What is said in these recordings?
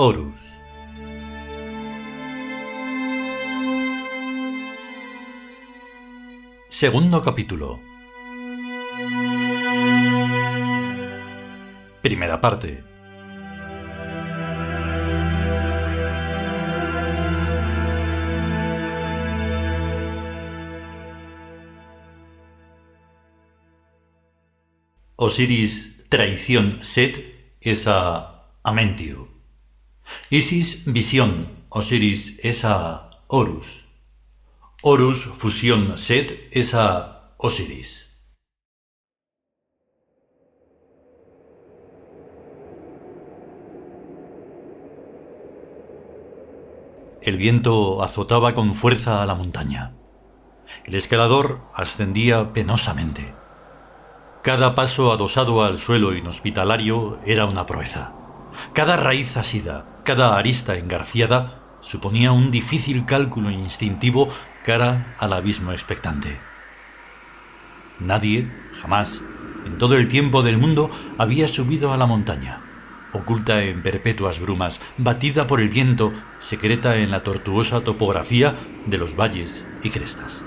Horus. Segundo capítulo. Primera parte. Osiris traición Set es a Amentio. Isis visión Osiris es a Horus. Horus fusión Set es a Osiris. El viento azotaba con fuerza a la montaña. El escalador ascendía penosamente. Cada paso adosado al suelo inhospitalario era una proeza. Cada raíz asida, cada arista engarciada, suponía un difícil cálculo instintivo cara al abismo expectante. Nadie, jamás, en todo el tiempo del mundo, había subido a la montaña, oculta en perpetuas brumas, batida por el viento, secreta en la tortuosa topografía de los valles y crestas.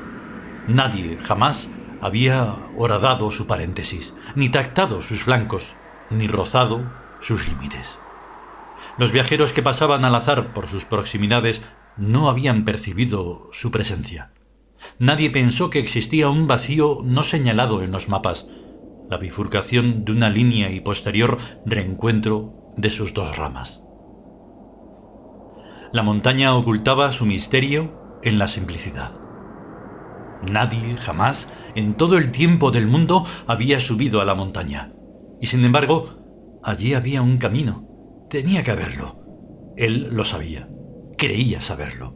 Nadie, jamás, había horadado su paréntesis, ni tactado sus flancos, ni rozado sus límites. Los viajeros que pasaban al azar por sus proximidades no habían percibido su presencia. Nadie pensó que existía un vacío no señalado en los mapas, la bifurcación de una línea y posterior reencuentro de sus dos ramas. La montaña ocultaba su misterio en la simplicidad. Nadie jamás en todo el tiempo del mundo había subido a la montaña. Y sin embargo, allí había un camino. Tenía que haberlo. Él lo sabía. Creía saberlo.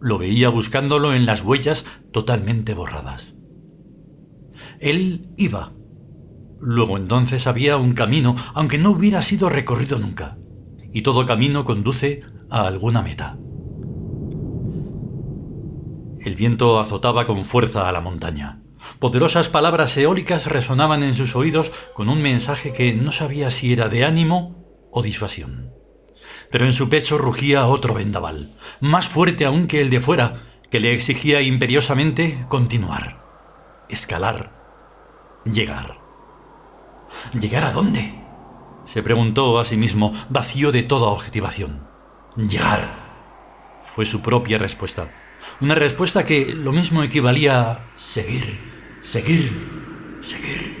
Lo veía buscándolo en las huellas totalmente borradas. Él iba. Luego entonces había un camino, aunque no hubiera sido recorrido nunca. Y todo camino conduce a alguna meta. El viento azotaba con fuerza a la montaña. Poderosas palabras eólicas resonaban en sus oídos con un mensaje que no sabía si era de ánimo o disuasión. Pero en su pecho rugía otro vendaval, más fuerte aún que el de fuera, que le exigía imperiosamente continuar, escalar, llegar. ¿Llegar a dónde? se preguntó a sí mismo, vacío de toda objetivación. Llegar. Fue su propia respuesta. Una respuesta que lo mismo equivalía a seguir, seguir, seguir.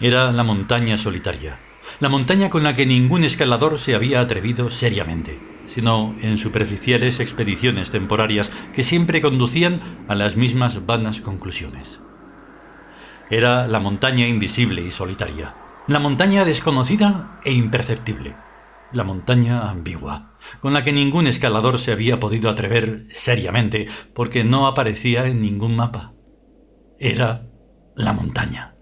Era la montaña solitaria, la montaña con la que ningún escalador se había atrevido seriamente, sino en superficiales expediciones temporarias que siempre conducían a las mismas vanas conclusiones. Era la montaña invisible y solitaria, la montaña desconocida e imperceptible, la montaña ambigua, con la que ningún escalador se había podido atrever seriamente porque no aparecía en ningún mapa. Era la montaña.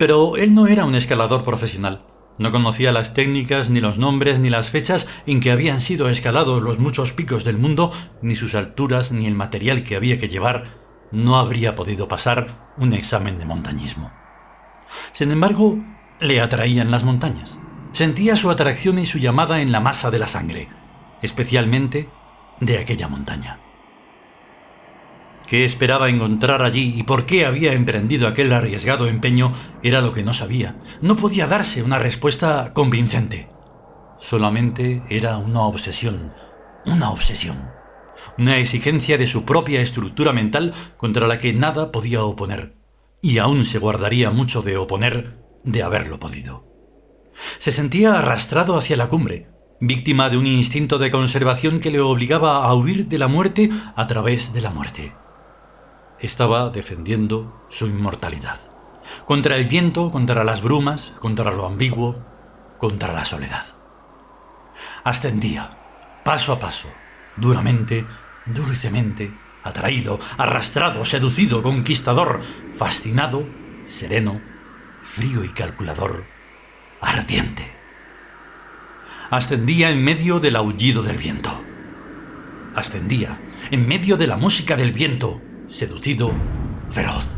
Pero él no era un escalador profesional. No conocía las técnicas, ni los nombres, ni las fechas en que habían sido escalados los muchos picos del mundo, ni sus alturas, ni el material que había que llevar. No habría podido pasar un examen de montañismo. Sin embargo, le atraían las montañas. Sentía su atracción y su llamada en la masa de la sangre, especialmente de aquella montaña. ¿Qué esperaba encontrar allí y por qué había emprendido aquel arriesgado empeño era lo que no sabía. No podía darse una respuesta convincente. Solamente era una obsesión, una obsesión, una exigencia de su propia estructura mental contra la que nada podía oponer, y aún se guardaría mucho de oponer de haberlo podido. Se sentía arrastrado hacia la cumbre, víctima de un instinto de conservación que le obligaba a huir de la muerte a través de la muerte. Estaba defendiendo su inmortalidad, contra el viento, contra las brumas, contra lo ambiguo, contra la soledad. Ascendía, paso a paso, duramente, dulcemente, atraído, arrastrado, seducido, conquistador, fascinado, sereno, frío y calculador, ardiente. Ascendía en medio del aullido del viento. Ascendía en medio de la música del viento, seducido, feroz.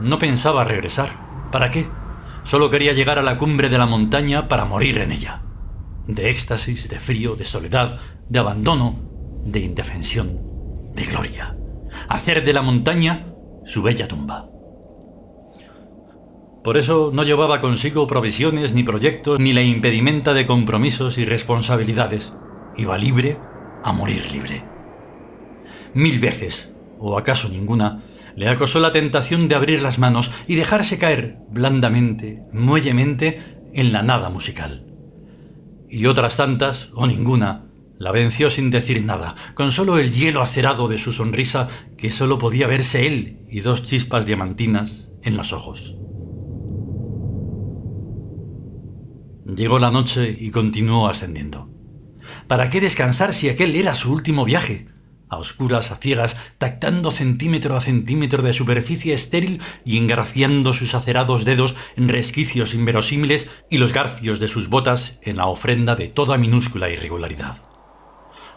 No pensaba regresar. ¿Para qué? Solo quería llegar a la cumbre de la montaña para morir en ella. de éxtasis, de frío, de soledad, de abandono, de indefensión, de gloria. Hacer de la montaña su bella tumba. Por eso no llevaba consigo provisiones ni proyectos ni la impedimenta de compromisos y responsabilidades. Iba libre a morir libre. Mil veces, o acaso ninguna, le acosó la tentación de abrir las manos y dejarse caer blandamente, muellemente, en la nada musical. Y otras tantas, o ninguna, la venció sin decir nada, con solo el hielo acerado de su sonrisa que solo podía verse él y dos chispas diamantinas en los ojos. Llegó la noche y continuó ascendiendo. ¿Para qué descansar si aquel era su último viaje? A oscuras, a ciegas, tactando centímetro a centímetro de superficie estéril y engraciando sus acerados dedos en resquicios inverosímiles y los garfios de sus botas en la ofrenda de toda minúscula irregularidad.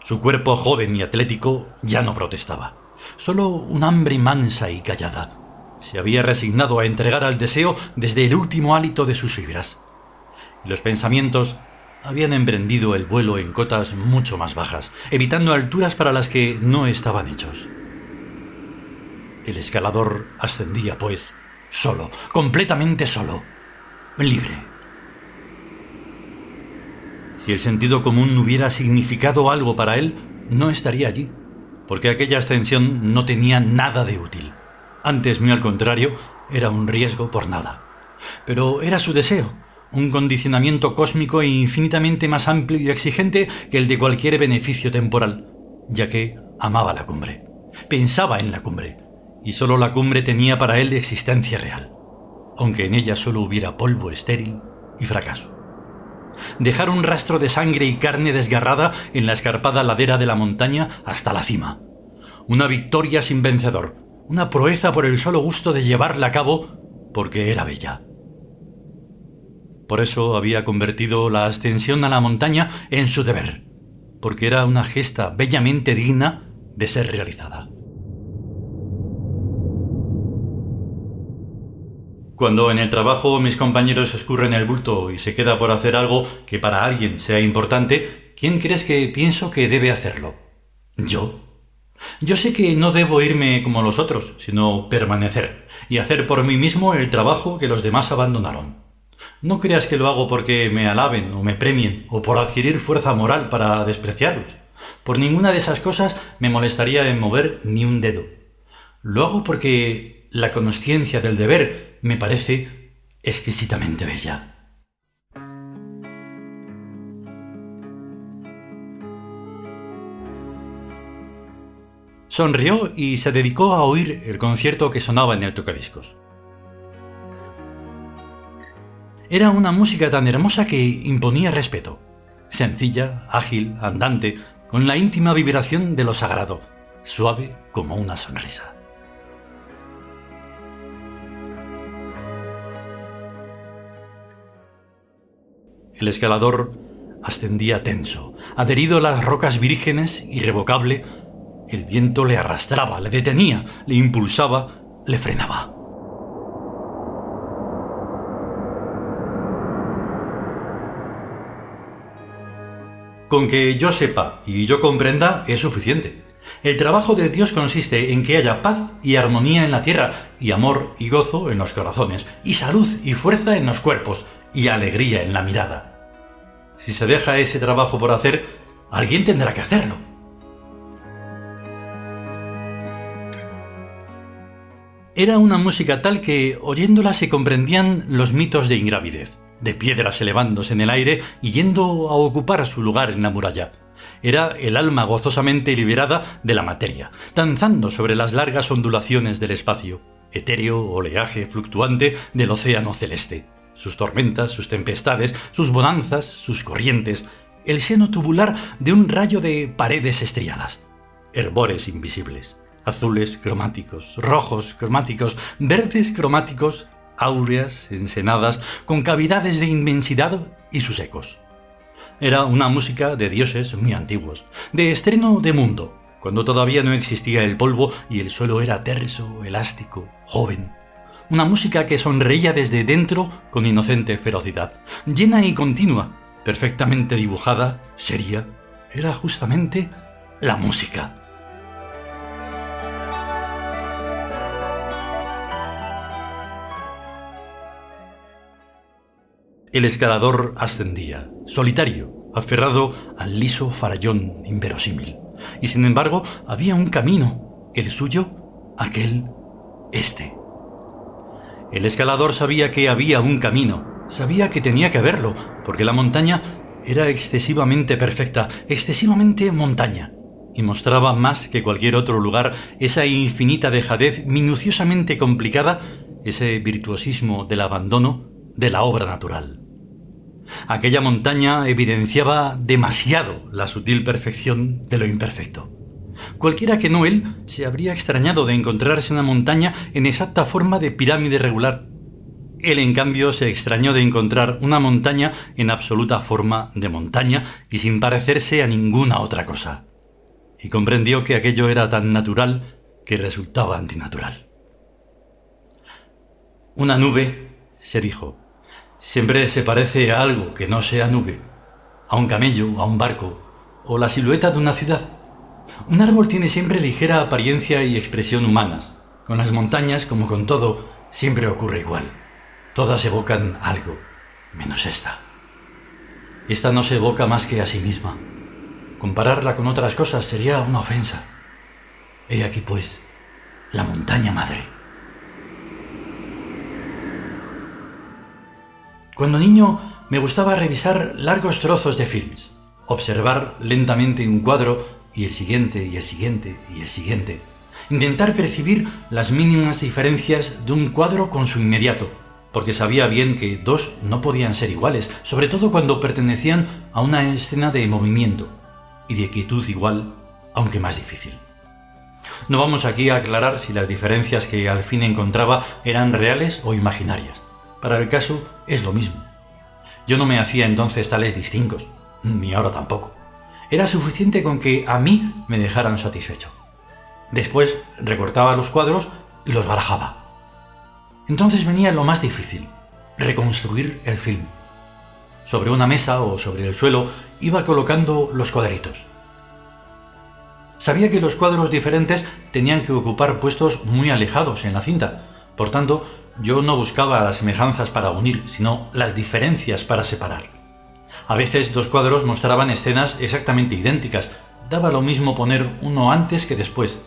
Su cuerpo joven y atlético ya no protestaba, solo un hambre mansa y callada. Se había resignado a entregar al deseo desde el último hálito de sus fibras los pensamientos habían emprendido el vuelo en cotas mucho más bajas, evitando alturas para las que no estaban hechos. El escalador ascendía, pues, solo, completamente solo, libre. Si el sentido común hubiera significado algo para él, no estaría allí, porque aquella ascensión no tenía nada de útil. Antes, muy al contrario, era un riesgo por nada. Pero era su deseo, un condicionamiento cósmico infinitamente más amplio y exigente que el de cualquier beneficio temporal, ya que amaba la cumbre, pensaba en la cumbre, y solo la cumbre tenía para él existencia real, aunque en ella solo hubiera polvo estéril y fracaso. Dejar un rastro de sangre y carne desgarrada en la escarpada ladera de la montaña hasta la cima. Una victoria sin vencedor, una proeza por el solo gusto de llevarla a cabo porque era bella. Por eso había convertido la ascensión a la montaña en su deber, porque era una gesta bellamente digna de ser realizada. Cuando en el trabajo mis compañeros escurren el bulto y se queda por hacer algo que para alguien sea importante, ¿quién crees que pienso que debe hacerlo? Yo. Yo sé que no debo irme como los otros, sino permanecer y hacer por mí mismo el trabajo que los demás abandonaron. No creas que lo hago porque me alaben o me premien o por adquirir fuerza moral para despreciarlos. Por ninguna de esas cosas me molestaría en mover ni un dedo. Lo hago porque la conciencia del deber me parece exquisitamente bella. Sonrió y se dedicó a oír el concierto que sonaba en el tocadiscos. Era una música tan hermosa que imponía respeto. Sencilla, ágil, andante, con la íntima vibración de lo sagrado, suave como una sonrisa. El escalador ascendía tenso, adherido a las rocas vírgenes, irrevocable. El viento le arrastraba, le detenía, le impulsaba, le frenaba. Con que yo sepa y yo comprenda es suficiente. El trabajo de Dios consiste en que haya paz y armonía en la tierra, y amor y gozo en los corazones, y salud y fuerza en los cuerpos, y alegría en la mirada. Si se deja ese trabajo por hacer, alguien tendrá que hacerlo. Era una música tal que, oyéndola, se comprendían los mitos de ingravidez de piedras elevándose en el aire y yendo a ocupar su lugar en la muralla. Era el alma gozosamente liberada de la materia, danzando sobre las largas ondulaciones del espacio, etéreo oleaje fluctuante del océano celeste, sus tormentas, sus tempestades, sus bonanzas, sus corrientes, el seno tubular de un rayo de paredes estriadas, herbores invisibles, azules cromáticos, rojos cromáticos, verdes cromáticos, áureas, ensenadas, con cavidades de inmensidad y sus ecos. Era una música de dioses muy antiguos, de estreno de mundo, cuando todavía no existía el polvo y el suelo era terso, elástico, joven. Una música que sonreía desde dentro con inocente ferocidad, llena y continua, perfectamente dibujada, seria, era justamente la música. El escalador ascendía, solitario, aferrado al liso farallón inverosímil. Y sin embargo, había un camino, el suyo, aquel, este. El escalador sabía que había un camino, sabía que tenía que verlo, porque la montaña era excesivamente perfecta, excesivamente montaña, y mostraba más que cualquier otro lugar esa infinita dejadez minuciosamente complicada, ese virtuosismo del abandono de la obra natural. Aquella montaña evidenciaba demasiado la sutil perfección de lo imperfecto. Cualquiera que no él se habría extrañado de encontrarse una montaña en exacta forma de pirámide regular. Él, en cambio, se extrañó de encontrar una montaña en absoluta forma de montaña y sin parecerse a ninguna otra cosa. Y comprendió que aquello era tan natural que resultaba antinatural. Una nube, se dijo, Siempre se parece a algo que no sea nube, a un camello, a un barco, o la silueta de una ciudad. Un árbol tiene siempre ligera apariencia y expresión humanas. Con las montañas, como con todo, siempre ocurre igual. Todas evocan algo, menos esta. Esta no se evoca más que a sí misma. Compararla con otras cosas sería una ofensa. He aquí, pues, la montaña madre. Cuando niño me gustaba revisar largos trozos de films, observar lentamente un cuadro y el siguiente y el siguiente y el siguiente. Intentar percibir las mínimas diferencias de un cuadro con su inmediato, porque sabía bien que dos no podían ser iguales, sobre todo cuando pertenecían a una escena de movimiento y de quietud igual, aunque más difícil. No vamos aquí a aclarar si las diferencias que al fin encontraba eran reales o imaginarias. Para el caso es lo mismo. Yo no me hacía entonces tales distingos, ni ahora tampoco. Era suficiente con que a mí me dejaran satisfecho. Después recortaba los cuadros y los barajaba. Entonces venía lo más difícil, reconstruir el film. Sobre una mesa o sobre el suelo iba colocando los cuadritos. Sabía que los cuadros diferentes tenían que ocupar puestos muy alejados en la cinta, por tanto, yo no buscaba las semejanzas para unir, sino las diferencias para separar. A veces dos cuadros mostraban escenas exactamente idénticas, daba lo mismo poner uno antes que después.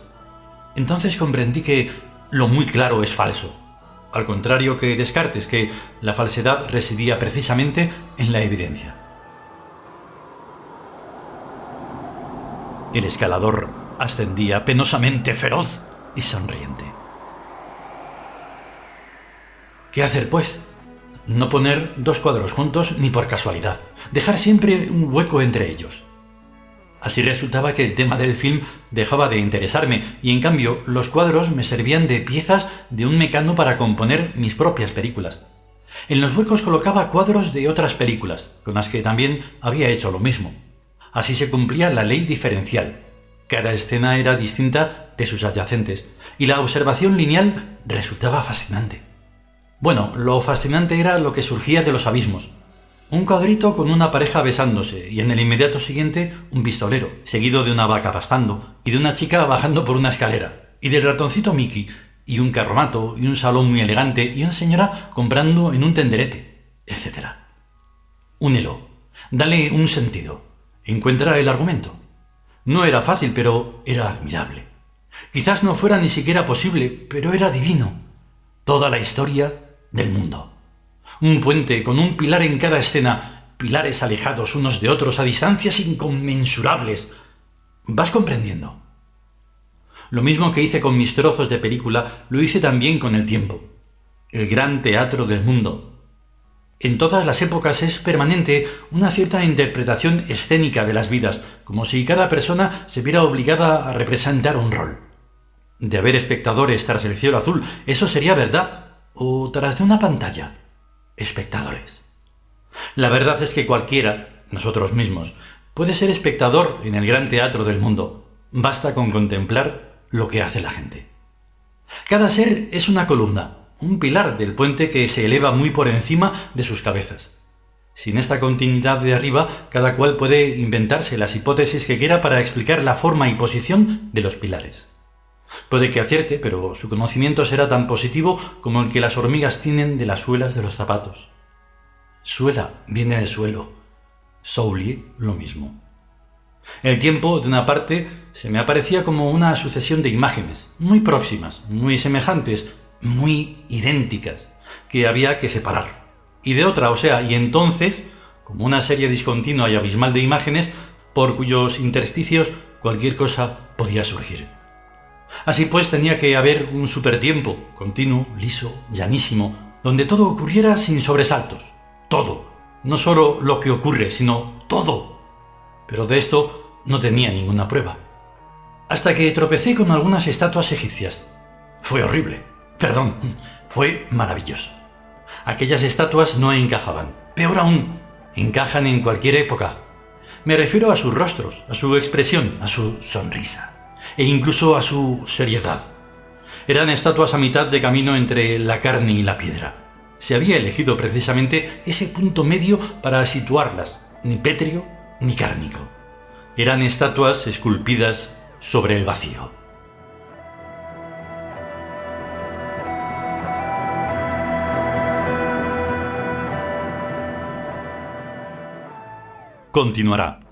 Entonces comprendí que lo muy claro es falso, al contrario que Descartes, que la falsedad residía precisamente en la evidencia. El escalador ascendía penosamente feroz y sonriente. ¿Qué hacer, pues? No poner dos cuadros juntos ni por casualidad, dejar siempre un hueco entre ellos. Así resultaba que el tema del film dejaba de interesarme y en cambio los cuadros me servían de piezas de un mecano para componer mis propias películas. En los huecos colocaba cuadros de otras películas, con las que también había hecho lo mismo. Así se cumplía la ley diferencial. Cada escena era distinta de sus adyacentes y la observación lineal resultaba fascinante. Bueno, lo fascinante era lo que surgía de los abismos. Un cuadrito con una pareja besándose y en el inmediato siguiente un pistolero, seguido de una vaca pastando y de una chica bajando por una escalera, y del ratoncito Mickey, y un carromato, y un salón muy elegante, y una señora comprando en un tenderete, etc. Únelo, dale un sentido, encuentra el argumento. No era fácil, pero era admirable. Quizás no fuera ni siquiera posible, pero era divino. Toda la historia del mundo. Un puente con un pilar en cada escena, pilares alejados unos de otros a distancias inconmensurables. ¿Vas comprendiendo? Lo mismo que hice con mis trozos de película, lo hice también con el tiempo. El gran teatro del mundo. En todas las épocas es permanente una cierta interpretación escénica de las vidas, como si cada persona se viera obligada a representar un rol. De haber espectadores tras el cielo azul, eso sería verdad, o tras de una pantalla, espectadores. La verdad es que cualquiera, nosotros mismos, puede ser espectador en el gran teatro del mundo. Basta con contemplar lo que hace la gente. Cada ser es una columna, un pilar del puente que se eleva muy por encima de sus cabezas. Sin esta continuidad de arriba, cada cual puede inventarse las hipótesis que quiera para explicar la forma y posición de los pilares. Puede que acierte, pero su conocimiento será tan positivo como el que las hormigas tienen de las suelas de los zapatos. Suela viene de suelo. Soulier lo mismo. El tiempo, de una parte, se me aparecía como una sucesión de imágenes, muy próximas, muy semejantes, muy idénticas, que había que separar y de otra, o sea, y entonces, como una serie discontinua y abismal de imágenes, por cuyos intersticios cualquier cosa podía surgir. Así pues tenía que haber un supertiempo, continuo, liso, llanísimo, donde todo ocurriera sin sobresaltos. Todo. No solo lo que ocurre, sino todo. Pero de esto no tenía ninguna prueba. Hasta que tropecé con algunas estatuas egipcias. Fue horrible. Perdón, fue maravilloso. Aquellas estatuas no encajaban. Peor aún, encajan en cualquier época. Me refiero a sus rostros, a su expresión, a su sonrisa e incluso a su seriedad. Eran estatuas a mitad de camino entre la carne y la piedra. Se había elegido precisamente ese punto medio para situarlas, ni pétreo ni cárnico. Eran estatuas esculpidas sobre el vacío. continuará.